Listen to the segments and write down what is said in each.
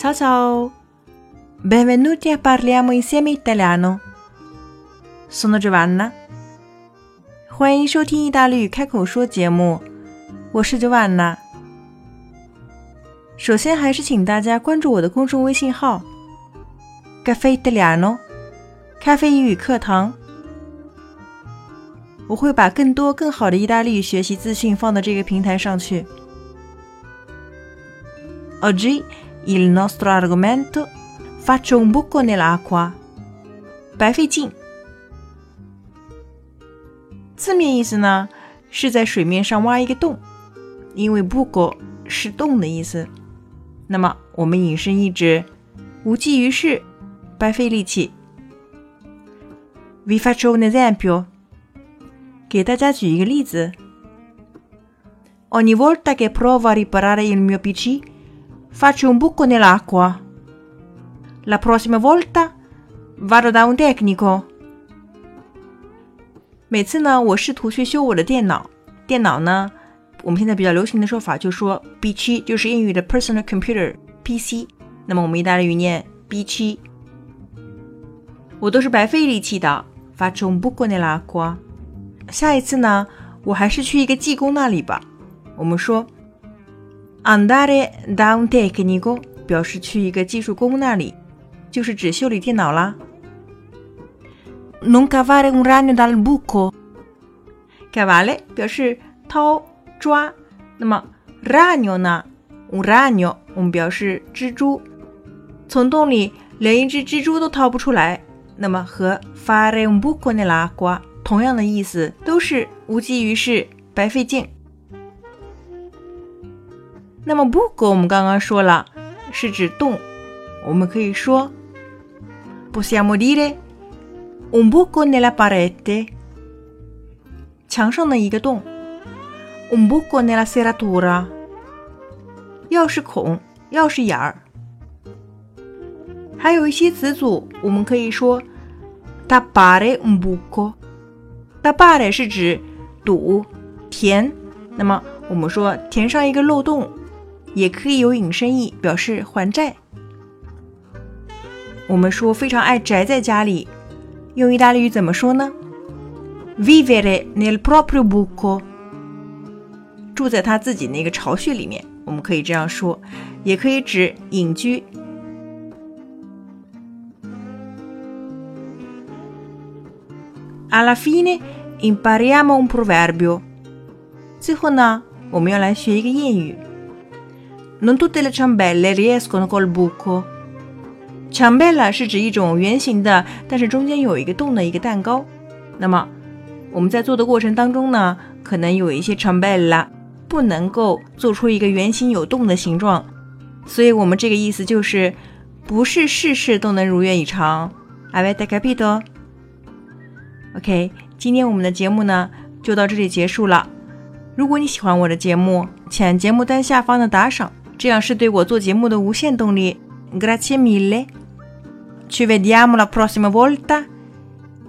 Ciao ciao! Benvenuti a Parliamo insieme italiano. Sono Giovanna. 欢迎收听意大利语开口说节目，我是 Giovanna。首先还是请大家关注我的公众微信号 “Caffè Italiano”，咖啡英语课堂。我会把更多更好的意大利语学习资讯放到这个平台上去。Oggi il nostro argomento faccio un buco nell'acqua，白费劲。字面意思呢是在水面上挖一个洞，因为 buco 是洞的意思。那么我们引申意指无济于事，白费力气。Vi faccio un esempio，给大家举一个例子。Ogni volta che provo a riparare il mio PC faccio un buco nell'acqua. La prossima volta vado da un tecnico. 每次呢，我试图去修我的电脑，电脑呢，我们现在比较流行的说法就说 B7 就是英语的 personal computer PC，那么我们意大利语念 B7，我都是白费力气的，faccio un buco nell'acqua。下一次呢，我还是去一个技工那里吧。我们说。Andare da un tecnico 表示去一个技术工那里，就是指修理电脑啦。Non cavare un ragno dal buco，cavare 表示掏抓，那么 ragno 呢？un ragno 我们表示蜘蛛，从洞里连一只蜘蛛都掏不出来，那么和 fare un buco nell'acqua 同样的意思，都是无济于事，白费劲。那么 buco 我们刚刚说了是指洞，我们可以说 possiamo dire un buco nella parete，墙上的一个洞，un buco nella serratura，钥匙孔、钥匙眼儿。还有一些词组，我们可以说 tappare un buco，tappare 是指堵、填，那么我们说填上一个漏洞。也可以有引申义，表示还债。我们说非常爱宅在家里，用意大利语怎么说呢？Vivere nel proprio buco，住在他自己那个巢穴里面。我们可以这样说，也可以指隐居。Alla fine impariamo un proverbio。最后呢，我们要来学一个谚语。Non tutte le ciambelle riescono col buco。ciambella 是指一种圆形的，但是中间有一个洞的一个蛋糕。那么我们在做的过程当中呢，可能有一些 ciambella 不能够做出一个圆形有洞的形状，所以我们这个意思就是不是事事都能如愿以偿。Avete capito？OK，今天我们的节目呢就到这里结束了。如果你喜欢我的节目，请按节目单下方的打赏。这样是对我做节目的无限动力。Grazie mille. Ci vediamo la prossima volta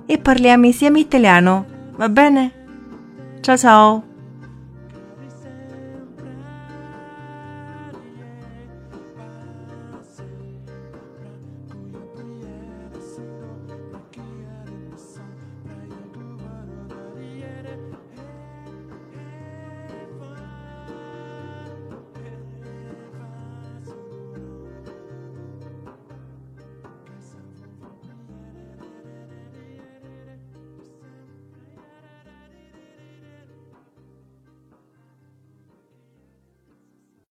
e parliamo insieme italiano. Va bene? Ciao ciao.